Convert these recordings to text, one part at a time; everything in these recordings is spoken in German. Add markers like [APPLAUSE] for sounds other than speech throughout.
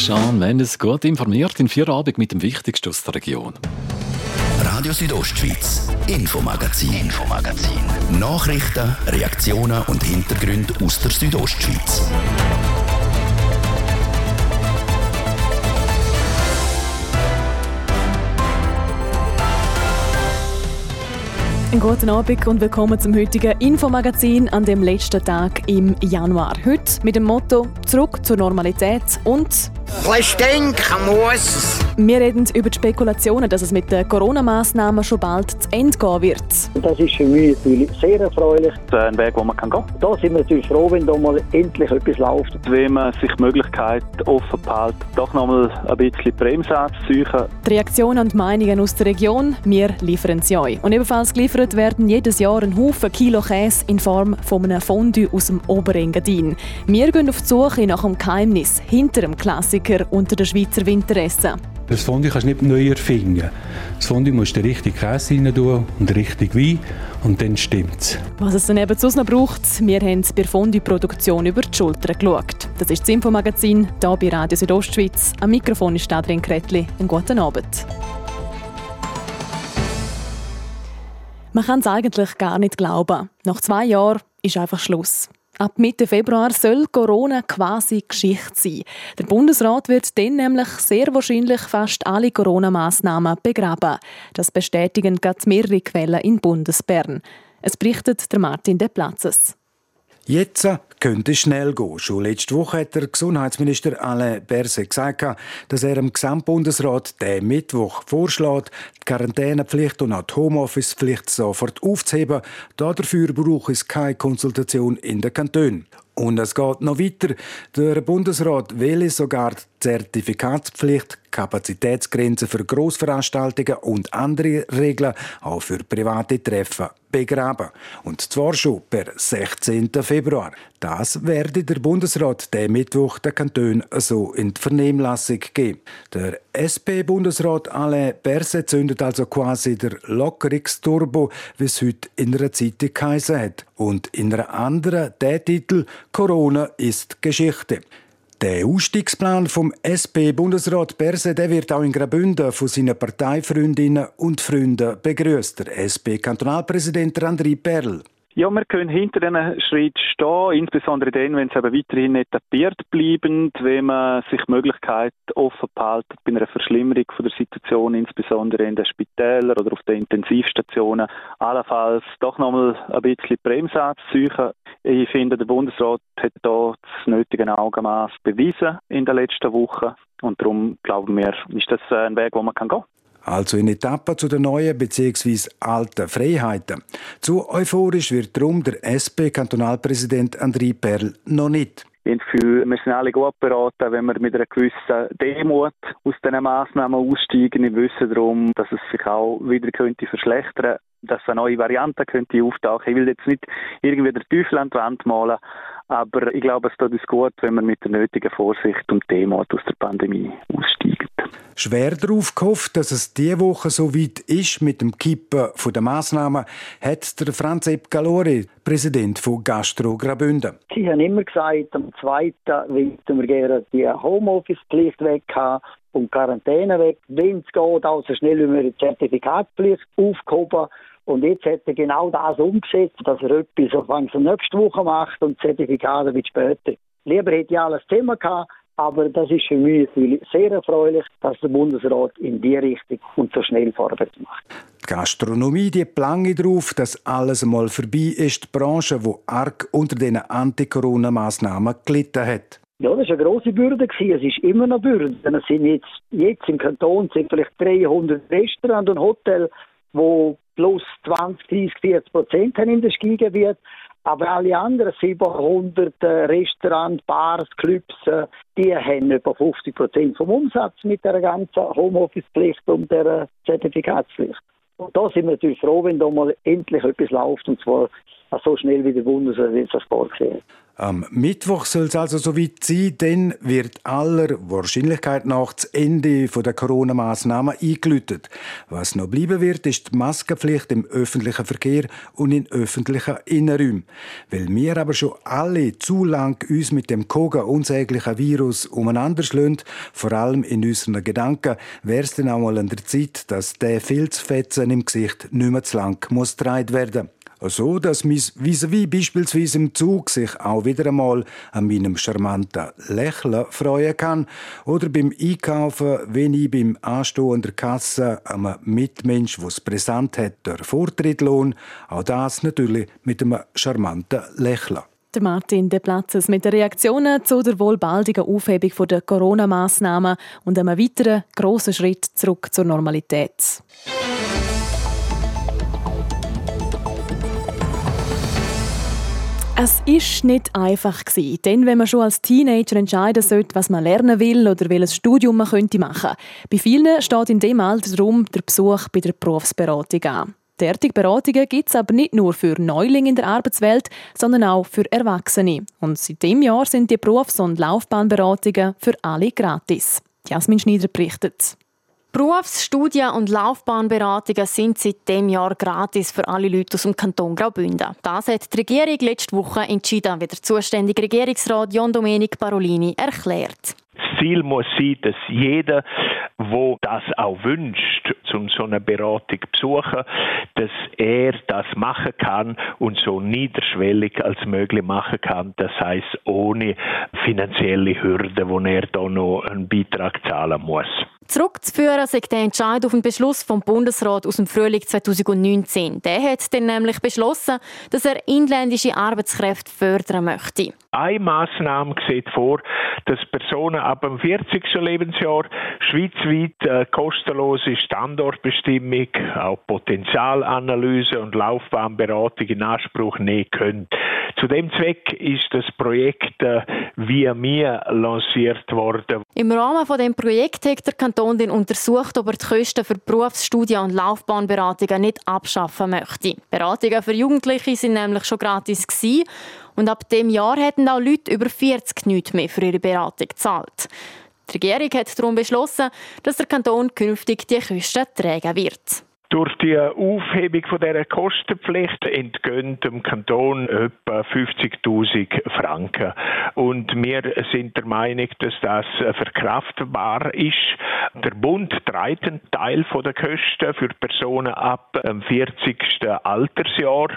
Sean Mendes gut informiert in vier Abend mit dem Wichtigsten aus der Region. Radio Südostschweiz, Infomagazin, Infomagazin. Nachrichten, Reaktionen und Hintergründe aus der Südostschweiz. Einen guten Abend und willkommen zum heutigen Infomagazin an dem letzten Tag im Januar. Heute mit dem Motto Zurück zur Normalität und. Wir reden über die Spekulationen, dass es mit den Corona-Massnahmen schon bald zu Ende gehen wird. Das ist für mich natürlich sehr erfreulich. ein Weg, wo man kann gehen Da sind wir natürlich froh, wenn da mal endlich etwas läuft. Wenn man sich die Möglichkeit offen behält, doch noch mal ein bisschen Bremse anzuziehen. Die Reaktionen und Meinungen aus der Region, wir liefern sie euch. Und ebenfalls geliefert werden jedes Jahr ein Haufen Kilo Käse in Form von einem Fondue aus dem Oberengadin. Wir gehen auf die Suche nach dem Geheimnis hinter dem Klassiker unter den Schweizer Winteressen. Das Fondue kannst du nicht neu erfinden. Das Fondue musst du den richtigen Käse rein tun und den richtigen Wein und dann stimmt's. Was es dann eben sonst noch braucht, wir haben bei der Fondue-Produktion über die Schulter geschaut. Das ist das Infomagazin, hier bei Radio Südostschweiz. Am Mikrofon ist Adrian Kretli. Einen guten Abend. Man kann es eigentlich gar nicht glauben. Nach zwei Jahren ist einfach Schluss. Ab Mitte Februar soll Corona quasi Geschichte sein. Der Bundesrat wird dann nämlich sehr wahrscheinlich fast alle Corona-Massnahmen begraben. Das bestätigen gerade mehrere Quellen in Bundesbern. Es berichtet der Martin De Platzes. Jetzt könnte schnell gehen. Schon letzte Woche hat der Gesundheitsminister Alain Berset gesagt, dass er im Gesamtbundesrat den Mittwoch vorschlägt, die Quarantänepflicht und auch die Homeoffice-Pflicht sofort aufzuheben. Dafür braucht es keine Konsultation in den Kantonen. Und es geht noch weiter. Der Bundesrat will sogar die Zertifikatspflicht, Kapazitätsgrenzen für Grossveranstaltungen und andere Regeln auch für private Treffen begraben. Und zwar schon per 16. Februar. Das werde der Bundesrat den Mittwoch der Kanton so in die Vernehmlassung geben. Der SP-Bundesrat Alain Berset zündet also quasi der Lockerungsturbo, wie es heute in einer Zeitung geheißen hat. Und in einer anderen der Titel Corona ist Geschichte. Der Ausstiegsplan vom SP-Bundesrat Berse der wird auch in Graubünden von seinen Parteifreundinnen und Freunden begrüßt. Der SP-Kantonalpräsident André Perl. Ja, wir können hinter diesen Schritt stehen, insbesondere dann, wenn es eben weiterhin etabliert bleiben, wenn man sich die Möglichkeit offen behält, bei einer Verschlimmerung von der Situation, insbesondere in den Spitälern oder auf den Intensivstationen, allenfalls doch nochmal ein bisschen Bremse anzuziehen. Ich finde, der Bundesrat hat da das nötige Augenmaß bewiesen in den letzten Wochen und darum glauben wir, ist das ein Weg, wo man kann gehen kann. Also in Etappen zu den neuen bzw. alten Freiheiten. Zu euphorisch wird darum der SP-Kantonalpräsident André Perl noch nicht. Ich Gefühl, wir sind alle gut beraten, wenn wir mit einer gewissen Demut aus diesen Massnahmen aussteigen. Ich wisse darum, dass es sich auch wieder könnte verschlechtern dass eine neue Variante könnte auftauchen. Ich will jetzt nicht irgendwie der Teufel an die Wand malen, aber ich glaube, es tut uns gut, wenn wir mit der nötigen Vorsicht und Demut aus der Pandemie aussteigen. Schwer darauf gehofft, dass es diese Woche so weit ist mit dem Kippen der Massnahmen, hat der Franz Epp Galori, Präsident von Gastro Graubünden. Sie haben immer gesagt, am 2. wollten wir gerne die Homeoffice-Pflicht weg haben und Quarantäne weg. Wenn es geht, auch so schnell wie wir die Zertifikatspflicht aufgehoben. Und jetzt hat er genau das umgesetzt, dass er etwas Anfang nächste Woche macht und Zertifikate wird später. Lieber hätte ich alles Thema gehabt, aber das ist für mich sehr erfreulich, dass der Bundesrat in die Richtung und so schnell vorwärts macht. Die Gastronomie die lange darauf, dass alles mal vorbei ist. Die Branche, die arg unter den Anti-Corona-Massnahmen gelitten hat. Ja, das war eine grosse Bürde. Es ist immer noch Bürde. Es sind jetzt, jetzt im Kanton sind vielleicht 300 Restaurants und Hotels, die plus 20, 30, 40 Prozent haben in das Skigebiet. Aber alle anderen 700 äh, Restaurants, Bars, Clubs, äh, die haben etwa 50 Prozent vom Umsatz mit der ganzen Homeoffice-Pflicht und der Zertifikatspflicht. Und da sind wir natürlich froh, wenn da mal endlich etwas läuft, und zwar so schnell wie der Bundesrat das vorgesehen hat. Am Mittwoch soll es also soweit sein, dann wird aller Wahrscheinlichkeit nach das Ende der Corona-Massnahmen eingeläutet. Was noch bleiben wird, ist die Maskenpflicht im öffentlichen Verkehr und in öffentlichen Innenräumen. Weil wir aber schon alle zu lang uns mit dem Koga unsäglichen Virus umeinander schlönen, vor allem in unseren Gedanken, wäre es dann auch mal an der Zeit, dass der Filzfetzen im Gesicht nicht mehr zu lang muss werden muss so dass mein vis-à-vis beispielsweise im Zug sich auch wieder einmal an meinem charmanten Lächeln freuen kann oder beim Einkaufen, wenn ich beim Anstehen an der Kasse einem Mitmensch, der es präsent hat, der Vortritt lohnt, auch das natürlich mit einem charmanten Lächeln. Der Martin De Platzes mit den Reaktionen zu der wohl baldigen Aufhebung der Corona-Massnahmen und einem weiteren grossen Schritt zurück zur Normalität. Es ist nicht einfach denn wenn man schon als Teenager entscheiden sollte, was man lernen will oder welches Studium man könnte machen. Bei vielen steht in dem Alter darum der Besuch bei der Berufsberatung an. Derartige Beratungen gibt es aber nicht nur für Neulinge in der Arbeitswelt, sondern auch für Erwachsene. Und seit dem Jahr sind die Berufs- und Laufbahnberatungen für alle gratis. Jasmin Schneider berichtet. Berufs-, Studien- und Laufbahnberatungen sind seit dem Jahr gratis für alle Leute aus dem Kanton Graubünden. Das hat die Regierung letzte Woche entschieden, wie der zuständige Regierungsrat John Domenic Parolini erklärt. Das Ziel muss sein, dass jeder, wo das auch wünscht, zum so eine Beratung besuchen, dass er das machen kann und so niederschwellig als möglich machen kann. Das heißt ohne finanzielle Hürden, wo er da noch einen Beitrag zahlen muss. Zurückzuführen sagt der Entscheid auf den Beschluss vom Bundesrat aus dem Frühling 2019. Der hat dann nämlich beschlossen, dass er inländische Arbeitskräfte fördern möchte. Eine Massnahme sieht vor, dass Personen ab dem 40. Lebensjahr schweizweit äh, kostenlose Standortbestimmung, auch Potenzialanalyse und Laufbahnberatung in Anspruch nehmen können. Zu dem Zweck ist das Projekt äh, via mir lanciert worden. Im Rahmen von dem Projekt hat der Kanton den untersucht, ob er die Kosten für Berufsstudien und Laufbahnberatungen nicht abschaffen möchte. Beratungen für Jugendliche sind nämlich schon gratis gewesen und ab dem Jahr hätten auch Leute über 40 nichts mehr für ihre Beratung gezahlt. Die Regierung hat darum beschlossen, dass der Kanton künftig die Kosten tragen wird. Durch die Aufhebung von dieser Kostenpflicht entgehen dem Kanton etwa 50.000 Franken. Und wir sind der Meinung, dass das verkraftbar ist. Der Bund trägt einen Teil der Kosten für Personen ab dem 40. Altersjahr,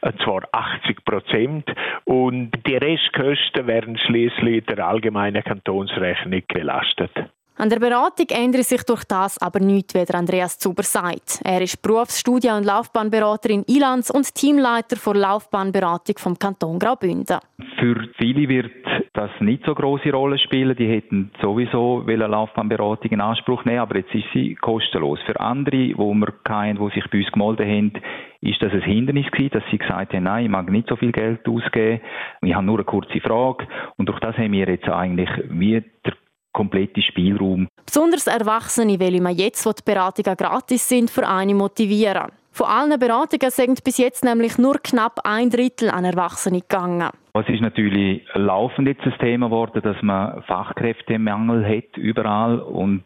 und zwar 80 Prozent. Und die Restkosten werden schließlich der allgemeinen Kantonsrechnung belastet. An der Beratung ändert sich durch das aber nichts, wie Andreas Zuber sagt. Er ist Berufsstudien- und Laufbahnberater in Ilanz und Teamleiter für Laufbahnberatung vom Kanton Graubünden. Für viele wird das nicht so große Rolle spielen. Die hätten sowieso eine Laufbahnberatung in Anspruch nehmen, aber jetzt ist sie kostenlos. Für andere, wo wir keinen, die sich bei uns gemeldet haben, ist das ein Hindernis gewesen, dass sie gesagt haben, nein, ich mag nicht so viel Geld ausgeben, ich habe nur eine kurze Frage. Und durch das haben wir jetzt eigentlich wie der komplette Spielraum. Besonders Erwachsene will man jetzt, wo die Beratungen gratis sind, für eine motivieren. Von allen Beratungen sind bis jetzt nämlich nur knapp ein Drittel an Erwachsene gegangen. Es ist natürlich laufend jetzt ein Thema geworden, dass man Fachkräftemangel hat überall und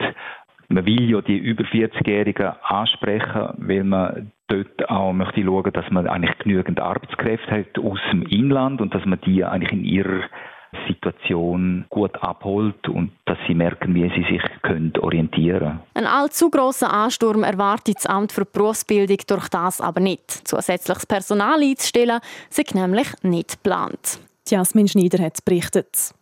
man will ja die über 40-Jährigen ansprechen, weil man dort auch möchte schauen, dass man eigentlich genügend Arbeitskräfte hat aus dem Inland und dass man die eigentlich in ihrer Situation gut abholt und dass sie merken, wie sie sich können orientieren Ein allzu grosser Ansturm erwartet das Amt für Berufsbildung durch das aber nicht. Zusätzliches Personal einzustellen, sind nämlich nicht geplant. Jasmin Schneider hat berichtet.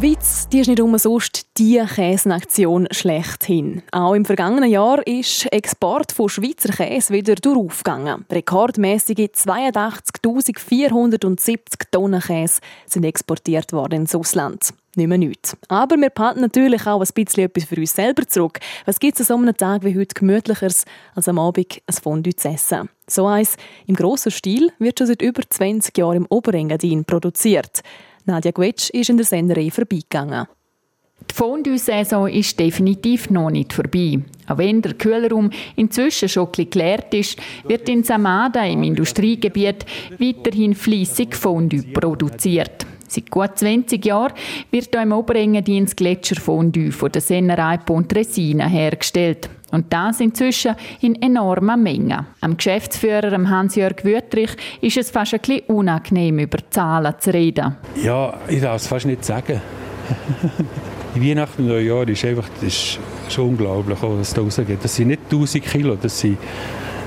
Schweiz die ist nicht umsonst die Käsenaktion schlechthin. Auch im vergangenen Jahr ist Export von Schweizer Käse wieder durchaufgegangen. Rekordmäßige 82.470 Tonnen Käse sind exportiert worden ins Ausland. Nicht mehr nichts. Aber wir behalten natürlich auch ein bisschen etwas für uns selber zurück. Was gibt es an so einem Tag wie heute gemütlicheres, als am Abend ein Fondue zu essen? So eins im grossen Stil wird schon seit über 20 Jahren im Oberengadin produziert. Nadja Gwetsch ist in der Senderei vorbeigegangen. Die Fondue-Saison ist definitiv noch nicht vorbei. Auch wenn der Kühlraum inzwischen schon geleert ist, wird in Samada im Industriegebiet weiterhin fließig Fondue produziert. Seit gut 20 Jahren wird hier im Oberengadin das Gletscherfondue von der Sennerei Pontresina hergestellt. Und das inzwischen in enormer Menge. Am Geschäftsführer Hans-Jörg Wüttrich ist es fast ein bisschen unangenehm, über Zahlen zu reden. Ja, ich darf es fast nicht sagen. [LAUGHS] Weihnachten und Neujahr ist einfach das ist schon unglaublich, was da rausgeht. Das sind nicht 1000 Kilo, das sind,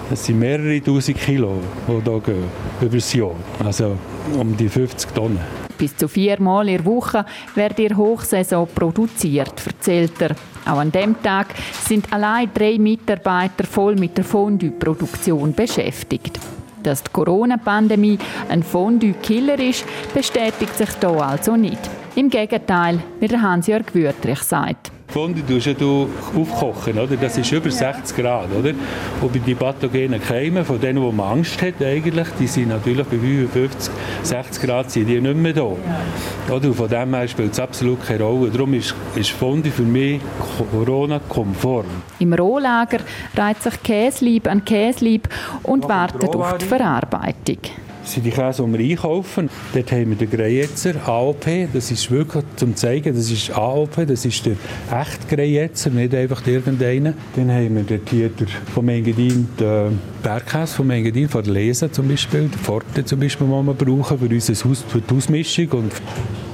das sind mehrere tausend Kilo, die hier gehen, über das Jahr. Also um die 50 Tonnen. Bis zu viermal in der Woche wird in Hochsaison produziert, erzählt er. Auch an dem Tag sind allein drei Mitarbeiter voll mit der Fondue-Produktion beschäftigt. Dass die Corona-Pandemie ein Fondue-Killer ist, bestätigt sich hier also nicht. Im Gegenteil, wie Hans-Jörg Wüttrich sagt. Fondue tust du aufkochen, oder? Das ist über 60 Grad, oder? Und die pathogenen Keime, von denen, wo man Angst hat eigentlich, die sind natürlich bei 55, 60 Grad sind die nicht mehr da. Oder? Und von dem her spielt es absolut keine Rolle. Darum ist, ist Fondue für mich Corona-konform. Im Rohlager reiht sich Käslieb an Käslieb und wartet auf die Verarbeitung sind die Käse, die wir einkaufen. Dort haben wir den Greyetzer, AOP. Das ist wirklich zum zeigen, das ist AOP, das ist der echte Greyetzer, nicht einfach irgendeiner. Dann haben wir der, vom Engadin, den Bergkäse vom Engadin, von der Lesa zum Beispiel, der Forte zum Beispiel, den wir brauchen für, unser Haus, für die Hausmischung. Und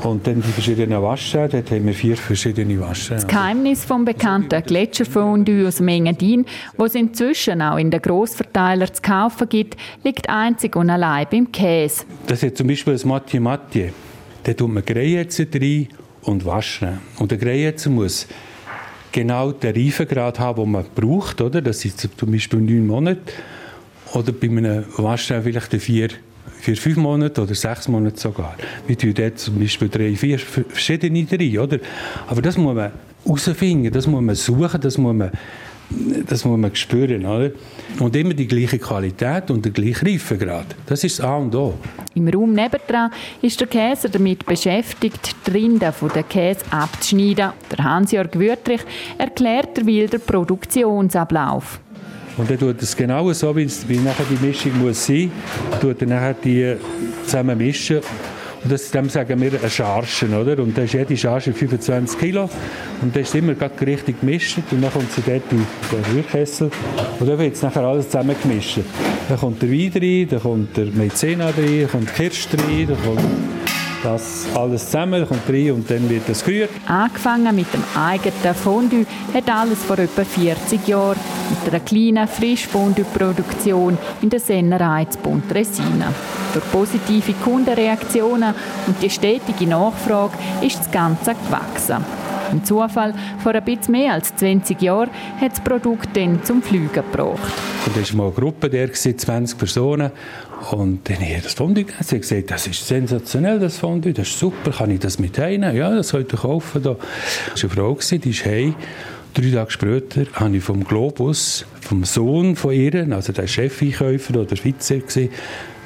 und dann die verschiedenen Waschen, dort haben wir vier verschiedene Waschen. Das Geheimnis vom bekannten Gletscherfondue aus Mengadin, wo es inzwischen auch in den Grossverteilern zu kaufen gibt, liegt einzig und allein beim Käse. Das ist zum Beispiel das Mathieu Mathieu. Da tut man Greyetzer rein und waschen. Und der Greyetzer muss genau den Reifegrad haben, den man braucht. Oder? Das sind zum Beispiel neun Monate. Oder bei einem Waschen vielleicht vier für fünf Monate oder sechs Monate sogar. Wir tun dort zum Beispiel drei, vier verschiedene drin, oder? Aber das muss man herausfinden, das muss man suchen, das muss man, das muss man spüren, oder? Und immer die gleiche Qualität und der gleiche Reifegrad. Das ist das A und O. Im Raum nebendran ist der Käser damit beschäftigt, die Rinde von der Käse abzuschneiden. Der Hans-Jörg Wüttrich erklärt der wilder Produktionsablauf. Und er tut es genau so, wie, wie nachher die Mischung muss sein, tut er nachher die zusammen mischen. Und das, dem sagen wir eine Charge, oder? Und da ist jede Charge 25 Kilo. Und das ist immer richtig gemischt. Und dann kommt sie dort in den Rührkessel. Und dann wird es nachher alles zusammen gemischt. Dann kommt der Wein rein, dann kommt der Maizena rein, dann kommt Kirsch rein, dann kommt das alles zusammen, kommt rein und dann wird es gerührt. Angefangen mit dem eigenen Fondue hat alles vor etwa 40 Jahren mit einer kleinen Frischfondue-Produktion in der Sennerei zu Pontresina. Durch positive Kundenreaktionen und die stetige Nachfrage ist das Ganze gewachsen. Im Zufall, vor ein bisschen mehr als 20 Jahren, hat das Produkt dann zum Fliegen gebracht. Und da war mal eine Gruppe, der 20 Personen. Und dann habe ich das Fondue gegessen. Ich gesagt, das ist sensationell, das Fondue, das ist super, kann ich das mit heim? Ja, das sollte ich kaufen. Da war eine Frau, die ist heim. Drei Tage später habe ich vom Globus, vom Sohn von ihr, also der Chefeinkäufer oder Schweizer,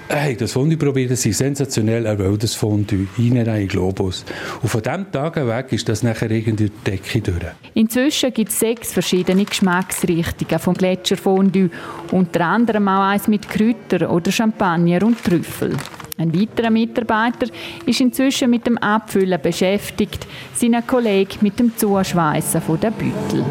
Hey, das Fondue probiert, das ist sensationell, er will das Fondue, in einen Globus. Und von diesem Tag weg ist das nachher irgendwie die Decke durch. Inzwischen gibt es sechs verschiedene Geschmacksrichtungen vom Gletscherfondue, unter anderem auch eins mit Kräutern oder Champagner und Trüffel. Ein weiterer Mitarbeiter ist inzwischen mit dem Abfüllen beschäftigt, sein Kollege mit dem Zuschweißen der Büttel.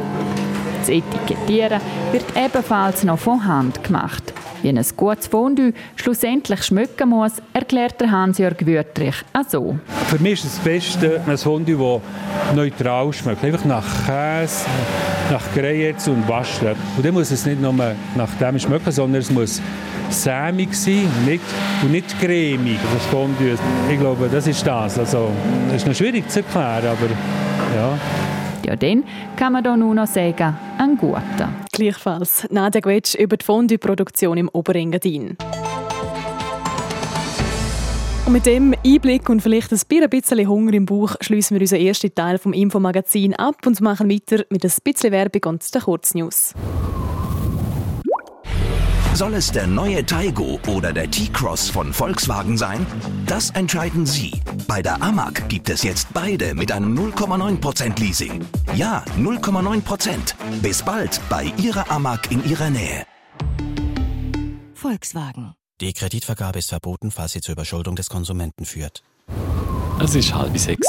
Das Etikettieren wird ebenfalls noch von Hand gemacht. Wie ein gutes Fondue schlussendlich schmecken muss, erklärt der Hans-Jörg Wüttrich also. Für mich ist das Beste ein Fondue, das neutral schmeckt. Einfach nach Käse, nach Greyerz und Wasser. Und dann muss es nicht nur nach dem schmecken, sondern es muss sämig sein und nicht, und nicht cremig, das Fondue. Ich glaube, das ist das. Also, das ist noch schwierig zu erklären, aber ja. Ja, dann kann man da nur noch sagen, ein guter. Gleichfalls Nadja Gwetsch über die Fondue-Produktion im Oberengadin. Und mit dem Einblick und vielleicht ein bisschen Hunger im Bauch schließen wir unseren ersten Teil vom Infomagazin ab und machen weiter mit ein bisschen Werbung und den Kurznews. Soll es der neue Taigo oder der T-Cross von Volkswagen sein? Das entscheiden Sie. Bei der Amag gibt es jetzt beide mit einem 0,9% Leasing. Ja, 0,9%. Bis bald bei Ihrer Amag in Ihrer Nähe. Volkswagen. Die Kreditvergabe ist verboten, falls sie zur Überschuldung des Konsumenten führt. Es ist halb sechs.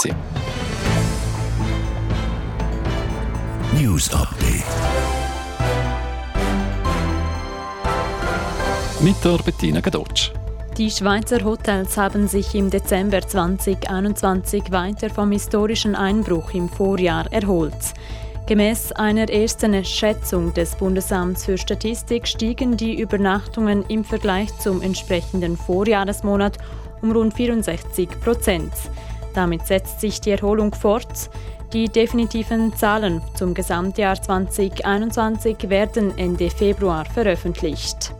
News Update. Mit der Bettina Gadotsch. Die Schweizer Hotels haben sich im Dezember 2021 weiter vom historischen Einbruch im Vorjahr erholt. Gemäß einer ersten Schätzung des Bundesamts für Statistik stiegen die Übernachtungen im Vergleich zum entsprechenden Vorjahresmonat um rund 64 Prozent. Damit setzt sich die Erholung fort. Die definitiven Zahlen zum Gesamtjahr 2021 werden Ende Februar veröffentlicht.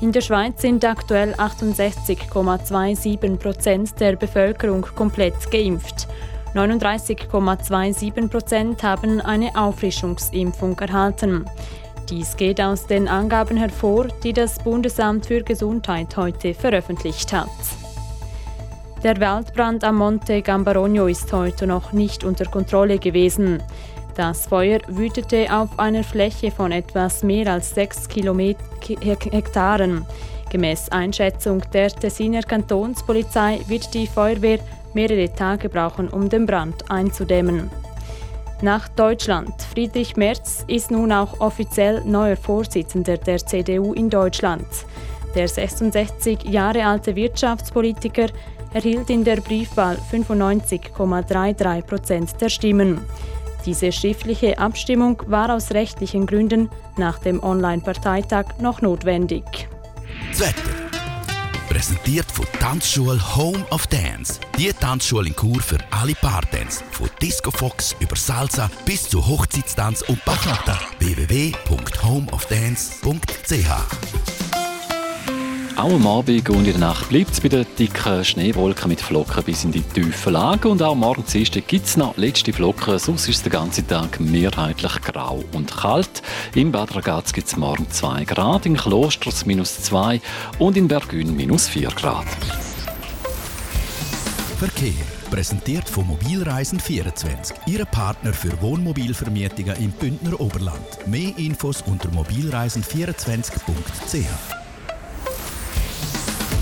In der Schweiz sind aktuell 68,27 Prozent der Bevölkerung komplett geimpft. 39,27 Prozent haben eine Auffrischungsimpfung erhalten. Dies geht aus den Angaben hervor, die das Bundesamt für Gesundheit heute veröffentlicht hat. Der Waldbrand am Monte Gambarogno ist heute noch nicht unter Kontrolle gewesen. Das Feuer wütete auf einer Fläche von etwas mehr als 6 Kilometer Hektaren. Gemäß Einschätzung der Tessiner Kantonspolizei wird die Feuerwehr mehrere Tage brauchen, um den Brand einzudämmen. Nach Deutschland. Friedrich Merz ist nun auch offiziell neuer Vorsitzender der CDU in Deutschland. Der 66 Jahre alte Wirtschaftspolitiker erhielt in der Briefwahl 95,33 Prozent der Stimmen. Diese schriftliche Abstimmung war aus rechtlichen Gründen nach dem Online-Parteitag noch notwendig. Das Wetter. Präsentiert von Tanzschule Home of Dance. Die Tanzschule in Kur für alle Partens. Von Disco Fox über Salsa bis zu Hochzeitstanz und Bachata. www.homeofdance.ch auch am Abend und in der Nacht bleibt es bei den dicken Schneewolken mit Flocken bis in die tiefen Lagen. Und auch morgen gibt es noch letzte Flocken, sonst ist der ganze Tag mehrheitlich grau und kalt. In Bad Ragaz gibt es morgen 2 Grad, in Klosters minus 2 und in Bergün minus 4 Grad. Verkehr. Präsentiert von Mobilreisen24, Ihre Partner für Wohnmobilvermietungen im Bündner Oberland. Mehr Infos unter mobilreisen24.ch.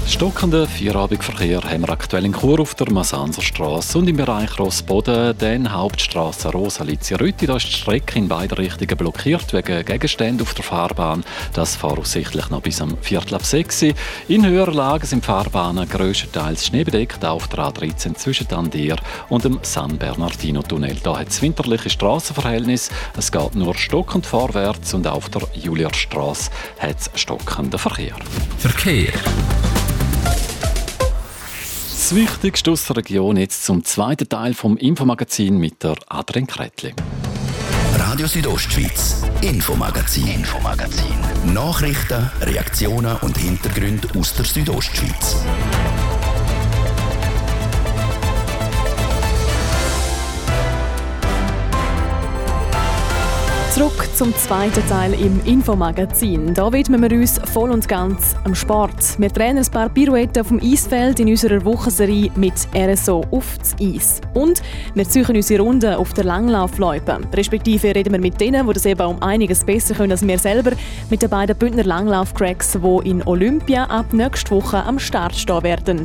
Stockenden Vierabendverkehr haben wir aktuell in Chur auf der Masanserstraße und im Bereich Rossboden, den Hauptstraße Rosa-Lizia-Rütti. Da ist die Strecke in beide Richtungen blockiert wegen Gegenständen auf der Fahrbahn. Das voraussichtlich noch bis am Viertel ab 6 In höherer Lage sind Fahrbahnen größtenteils schneebedeckt auf der A13 zwischen Tandier und dem San Bernardino-Tunnel. Da hat es winterliche Straßenverhältnis. Es geht nur stockend vorwärts und auf der Julierstraße hat es stockenden Verkehr. Verkehr. Das Wichtigste aus der Region jetzt zum zweiten Teil vom Infomagazin mit der Adrian Kretli. Radio Südostschweiz, Infomagazin, Infomagazin. Nachrichten, Reaktionen und Hintergründe aus der Südostschweiz. Zurück zum zweiten Teil im Infomagazin. Da widmen wir uns voll und ganz am Sport. Wir trainieren ein paar Pirouetten auf dem Eisfeld in unserer Wochenserie mit RSO auf das Eis. Und wir ziehen unsere Runden auf der Langlaufloipe. Respektive reden wir mit denen, die das eben um einiges besser können als wir selber, mit den beiden Bündner Langlauf-Cracks, die in Olympia ab nächster Woche am Start stehen werden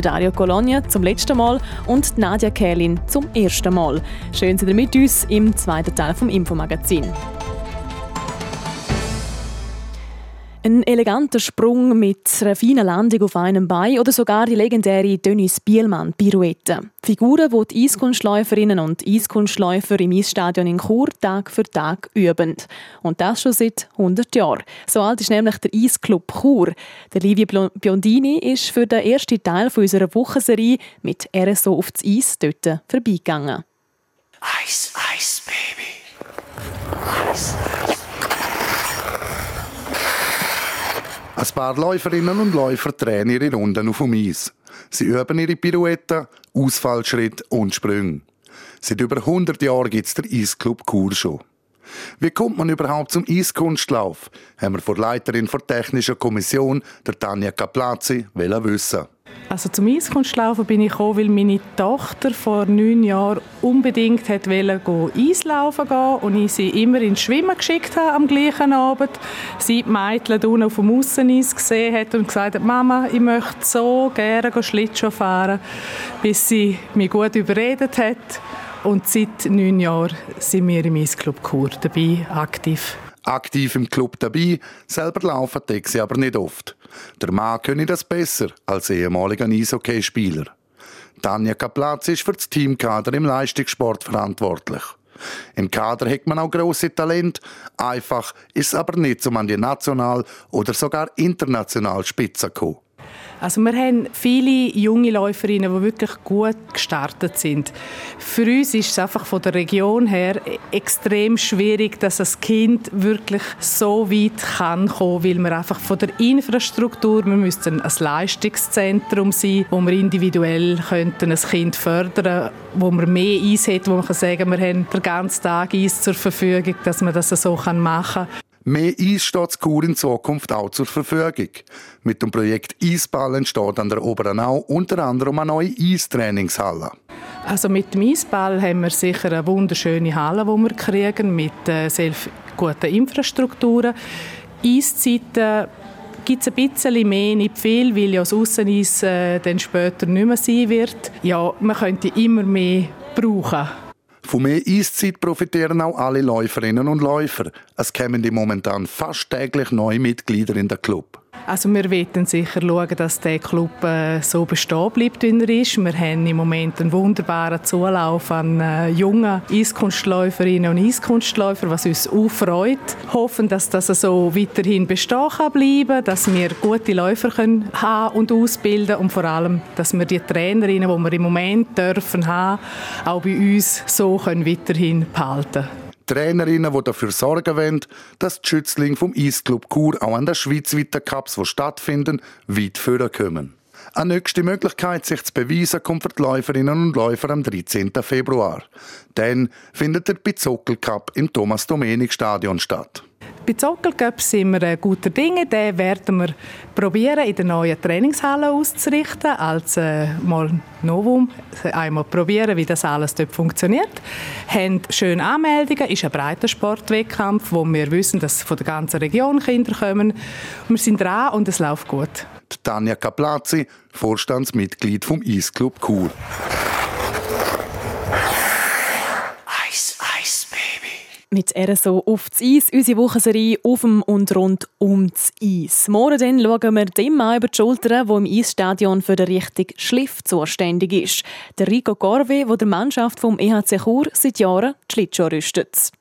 Dario Colonia zum letzten Mal und Nadia Kerlin zum ersten Mal. Schön, dass ihr mit uns im zweiten Teil vom Infomagazin. Ein eleganter Sprung mit einer feinen Landung auf einem Bein oder sogar die legendäre Dennis Bielmann Pirouette. Figuren, die die Eiskunstläuferinnen und Eiskunstläufer im Eisstadion in Chur Tag für Tag üben. Und das schon seit 100 Jahren. So alt ist nämlich der Eisclub Chur. Der Livio Biondini ist für den ersten Teil unserer Wochenserie mit RSO auf das Eis dort vorbeigegangen. Eis, Eis, Baby. Eis. Ein paar Läuferinnen und Läufer drehen ihre Runden auf dem Eis. Sie üben ihre Pirouetten, Ausfallschritt und Sprünge. Seit über 100 Jahren gibt es den Eisclub Chur schon. Wie kommt man überhaupt zum Eiskunstlauf? Haben wir vor Leiterin der Technischen Kommission, der Tanja Kaplazzi, wissen. Also zum Eiskunstlaufen bin ich gekommen, weil meine Tochter vor neun Jahren unbedingt hat wollte Eislaufen gehen und ich sie immer ins Schwimmen geschickt habe am gleichen Abend. Sie die Mädchen unten auf dem Ausseneis gesehen hat und gesagt hat, Mama, ich möchte so gerne Schlittschuh fahren, bis sie mich gut überredet hat. Und seit neun Jahren sind wir im Eisclub Chur dabei, aktiv. Aktiv im Club dabei, selber laufen sie aber nicht oft. Der Mann könne das besser als ehemaliger Eishockeyspieler. Tanja Kaplaz ist für das Teamkader im Leistungssport verantwortlich. Im Kader hat man auch grosse Talent. Einfach ist es aber nicht, um an die national oder sogar international Spitze zu kommen. Also wir haben viele junge Läuferinnen, die wirklich gut gestartet sind. Für uns ist es einfach von der Region her extrem schwierig, dass das Kind wirklich so weit kann kommen, weil wir einfach von der Infrastruktur, wir müssten ein Leistungszentrum sein, wo wir individuell könnten ein Kind fördern, wo wir mehr Eis hat, wo man kann sagen, wir haben den ganzen Tag Eis zur Verfügung, dass man das so machen kann. Mehr Eis steht Kur in Zukunft auch zur Verfügung. Mit dem Projekt Eisball entsteht an der Oberenau unter anderem eine neue Eistrainingshalle. Also mit dem Eisball haben wir sicher eine wunderschöne Halle, die wir kriegen, mit äh, sehr guten Infrastrukturen. Eiszeiten gibt es ein bisschen mehr, nicht viel, weil ja das Ausseneis äh, dann später nicht mehr sein wird. Ja, man könnte immer mehr brauchen. Von mehr Eiszeit profitieren auch alle Läuferinnen und Läufer. Es kommen momentan fast täglich neue Mitglieder in den Club. Also wir werden sicher schauen, dass der Club äh, so bestehen bleibt, wie er ist. Wir haben im Moment einen wunderbaren Zulauf an äh, jungen Eiskunstläuferinnen und Eiskunstläufern, was uns auch freut. Hoffen, dass das so weiterhin bestehen kann bleiben, dass wir gute Läufer haben und ausbilden und vor allem, dass wir die Trainerinnen, die wir im Moment dürfen haben, auch bei uns so weiterhin behalten können. Trainerinnen, die dafür sorgen wollen, dass die Schützlinge vom Eisclub Chur auch an den schweizweiten Cups, die stattfinden, weit kommen. Eine nächste Möglichkeit, sich zu beweisen, kommt für die Läuferinnen und Läufer am 13. Februar. Dann findet der Bizockel Cup im Thomas-Domenik-Stadion statt. Bei Zockelcup sind wir guter Dinge. Den werden wir probieren, in der neuen Trainingshalle auszurichten, als äh, mal Novum. Einmal probieren, wie das alles dort funktioniert. Wir haben schöne Anmeldungen. Es ist ein breiter Sportwettkampf, wo wir wissen, dass von der ganzen Region Kinder kommen. Wir sind dran und es läuft gut. Tanja Kaplazzi, Vorstandsmitglied vom Eisclub Chur. Mit RSO auf das Eis, unsere Wochenserie auf dem und rund um das Eis. Morgen dann schauen wir dem Mann über die Schulter, der im Eisstadion für den richtigen Schliff zuständig ist. Der Rico Gorve, der der Mannschaft vom EHC Chur seit Jahren die Schlittschuhe rüstet.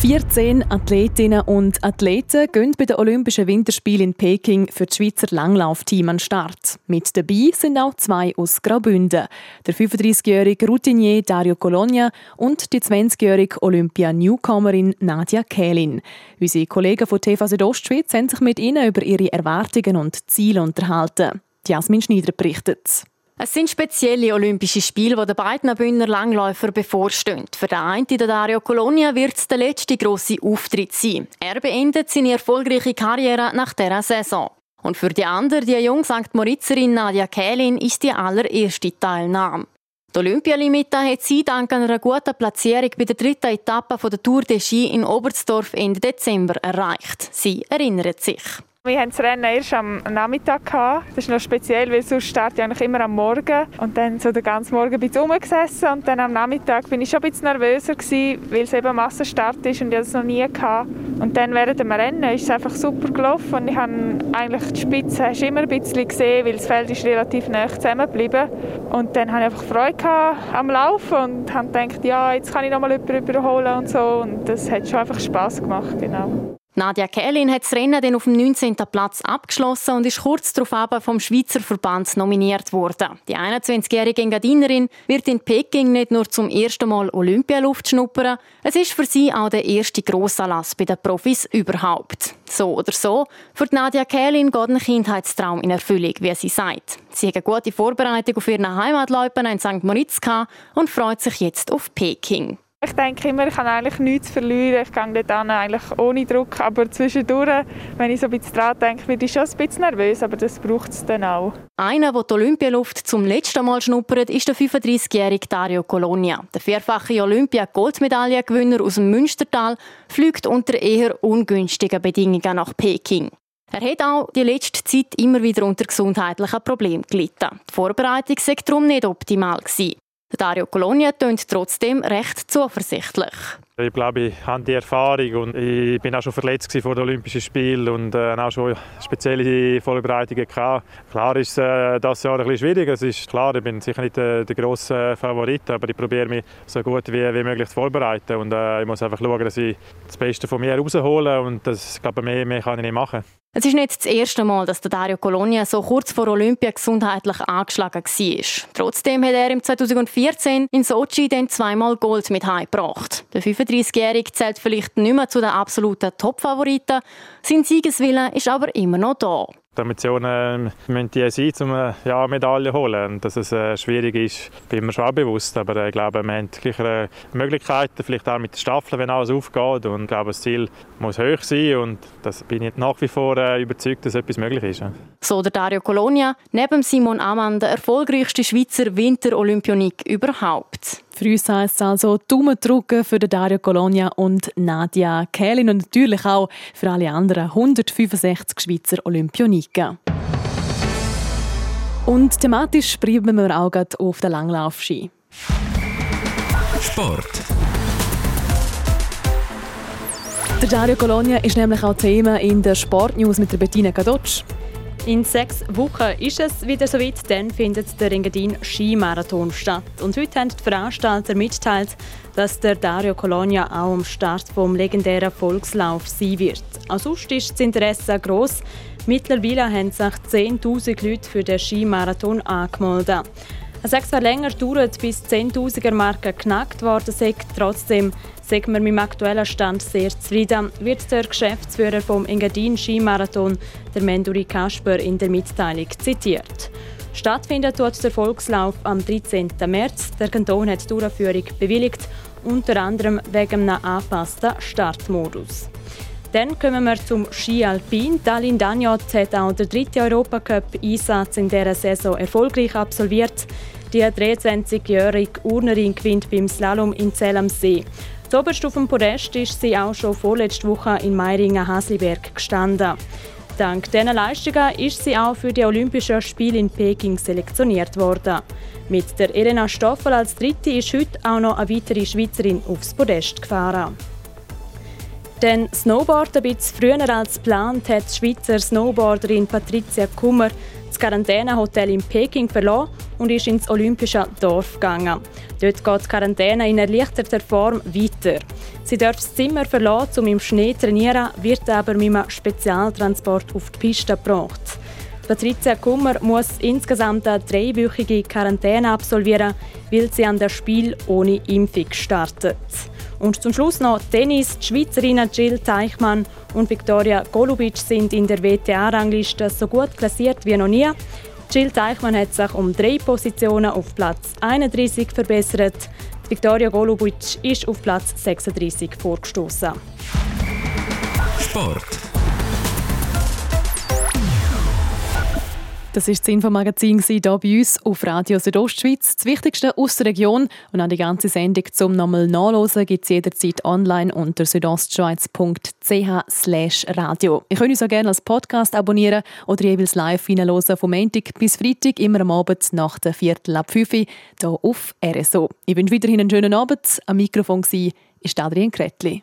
14 Athletinnen und Athleten gehen bei den Olympischen Winterspielen in Peking für das Schweizer Langlaufteam an den Start. Mit dabei sind auch zwei aus Graubünden. Der 35-jährige Routinier Dario Colonia und die 20-jährige Olympia-Newcomerin Nadia Kählin. Unsere Kollegen von TV Südostschweiz haben sich mit ihnen über ihre Erwartungen und Ziele unterhalten. Jasmin Schneider berichtet. Es sind spezielle Olympische Spiele, die den beiden Bühner Langläufer bevorstehen. Für den einen, der Dario Colonia, wird es der letzte grosse Auftritt sein. Er beendet seine erfolgreiche Karriere nach dieser Saison. Und für die andere, die jung St. Moritzerin Nadia Kählin, ist die allererste Teilnahme. Die Olympialimita hat sie dank einer guten Platzierung bei der dritten Etappe der Tour de Ski in Oberstdorf Ende Dezember erreicht. Sie erinnert sich. Wir haben das Rennen erst am Nachmittag gehabt. Das ist noch speziell, weil sonst starte ich immer am Morgen. Und dann so den ganzen Morgen ein bisschen rumgesessen und dann am Nachmittag bin ich schon ein bisschen nervöser gewesen, weil es eben Massenstart ist und ich das noch nie gehabt. Und dann während dem Rennen ist es einfach super gelaufen und ich habe eigentlich die Spitze hast immer ein bisschen gesehen, weil das Feld ist relativ nah zusammengeblieben. Und dann hatte ich einfach Freude am Laufen und habe gedacht, ja, jetzt kann ich noch mal jemanden überholen und so. Und das hat schon einfach Spass gemacht, genau. Nadia Kählin hat das Rennen dann auf dem 19. Platz abgeschlossen und ist kurz darauf vom Schweizer Verband nominiert worden. Die 21-jährige Engadinerin wird in Peking nicht nur zum ersten Mal Olympialuft schnuppern, es ist für sie auch der erste Grossanlass bei den Profis überhaupt. So oder so, für Nadia Kählin geht ein Kindheitstraum in Erfüllung, wie sie sagt. Sie hat eine gute Vorbereitung auf ihren Heimatläupen in St. Moritz und freut sich jetzt auf Peking. Ich denke immer, ich habe eigentlich nichts zu verlieren. Ich gehe dort eigentlich ohne Druck. Aber zwischendurch, wenn ich so ein bisschen dran denke, bin ich schon ein bisschen nervös, aber das braucht es dann auch. Einer, der die Olympialuft zum letzten Mal schnuppert, ist der 35-jährige Dario Colonia. Der vierfache Olympia-Goldmedaillengewinner aus dem Münstertal fliegt unter eher ungünstigen Bedingungen nach Peking. Er hat auch die letzte Zeit immer wieder unter gesundheitlichen Problemen gelitten. Die Vorbereitung sei darum nicht optimal gewesen. Dario Colonia tönt trotzdem recht zuversichtlich. Ich glaube, ich habe die Erfahrung und ich bin auch schon verletzt vor den Olympischen Spielen und äh, auch schon spezielle Vorbereitungen gehabt. Klar ist äh, das Jahr ein bisschen schwierig. Es ist klar, ich bin sicher nicht der, der grosse Favorit, aber ich probiere mich so gut wie, wie möglich zu vorbereiten und äh, ich muss einfach schauen, dass ich das Beste von mir raushole und das, glaube, mehr, mehr kann ich nicht machen. Es ist nicht das erste Mal, dass der Dario Colonia so kurz vor Olympia gesundheitlich angeschlagen war. Trotzdem hat er im 2014 in Sochi dann zweimal Gold mit heimgebracht. Der 35-Jährige zählt vielleicht nicht mehr zu den absoluten Top-Favoriten. Sein Siegeswille ist aber immer noch da. Die Ambitionen müssen die sein, um ja, Medaille zu holen. Und dass es äh, schwierig ist, bin mir schon auch bewusst. Aber äh, ich glaube, wir haben gleich Möglichkeiten, vielleicht auch mit der Staffel, wenn alles aufgeht. Und ich glaube, das Ziel muss hoch sein. Und das bin ich nach wie vor äh, überzeugt, dass etwas möglich ist. Ja. So der Dario Colonia, neben Simon Ammann der erfolgreichste Schweizer Winter-Olympionik überhaupt. Für uns heisst es also Daumen drücken für Dario Colonia und Nadia Kählin und natürlich auch für alle anderen 165 Schweizer Olympioniken. Und thematisch bleiben wir auch auf der Langlaufski. Sport. Der Dario Colonia ist nämlich auch Thema in der Sportnews mit der Bettina Gadotsch. In sechs Wochen ist es wieder soweit, dann findet der Engadin Skimarathon statt. Und heute haben die Veranstalter mitgeteilt, dass der Dario Colonia auch am Start vom legendären Volkslauf sein wird. Auch sonst ist das Interesse gross. Mittlerweile haben sich 10.000 Leute für den Skimarathon angemeldet. Es hat länger gedauert, bis die 10.000er Marke geknackt worden ist, trotzdem sind wir mit dem aktuellen Stand sehr zufrieden, wird der Geschäftsführer vom Engadin Skimarathon, der Menduri Kasper, in der Mitteilung zitiert. Stattfinden tut der Volkslauf am 13. März. Der Kanton hat die Durchführung bewilligt, unter anderem wegen einem angepassten Startmodus. Dann kommen wir zum Ski Alpin. Dalin Danjot hat auch den dritten Europacup-Einsatz in dieser Saison erfolgreich absolviert. Die 23-jährige Urnerin gewinnt beim Slalom in Zell am See. Zoberst auf dem Podest ist sie auch schon vorletzte Woche in Meiringen-Hasliberg gestanden. Dank dieser Leistungen ist sie auch für die Olympischen Spiele in Peking selektioniert worden. Mit der Elena Stoffel als Dritte ist heute auch noch eine weitere Schweizerin aufs Podest gefahren. Denn Snowboard ein bisschen früher als geplant hat die Schweizer Snowboarderin Patricia Kummer das Quarantänehotel in Peking verlassen und ist ins Olympische Dorf gegangen. Dort geht die Quarantäne in erleichterter Form weiter. Sie darf das Zimmer verlassen, um im Schnee zu trainieren, wird aber mit einem Spezialtransport auf die Piste gebracht. Patricia Kummer muss insgesamt eine dreiwöchige Quarantäne absolvieren, weil sie an das Spiel ohne Impfung startet. Und zum Schluss noch Tennis. Die Schweizerinnen Jill Teichmann und Viktoria Golubic sind in der WTA-Rangliste so gut klassiert wie noch nie. Jill Teichmann hat sich um drei Positionen auf Platz 31 verbessert. Viktoria Golubic ist auf Platz 36 vorgestoßen. Sport. Das ist das Infomagazin hier bei uns auf Radio Südostschweiz. Das Wichtigste aus der Region und an die ganze Sendung zum nochmal nachlesen gibt es jederzeit online unter südostschweiz.ch radio. Ihr könnt uns auch gerne als Podcast abonnieren oder jeweils live reinhören vom Montag bis Freitag, immer am Abend nach der Viertel ab 5 Uhr hier auf RSO. Ich wünsche weiterhin einen schönen Abend. Am Mikrofon war Adrian Kretli.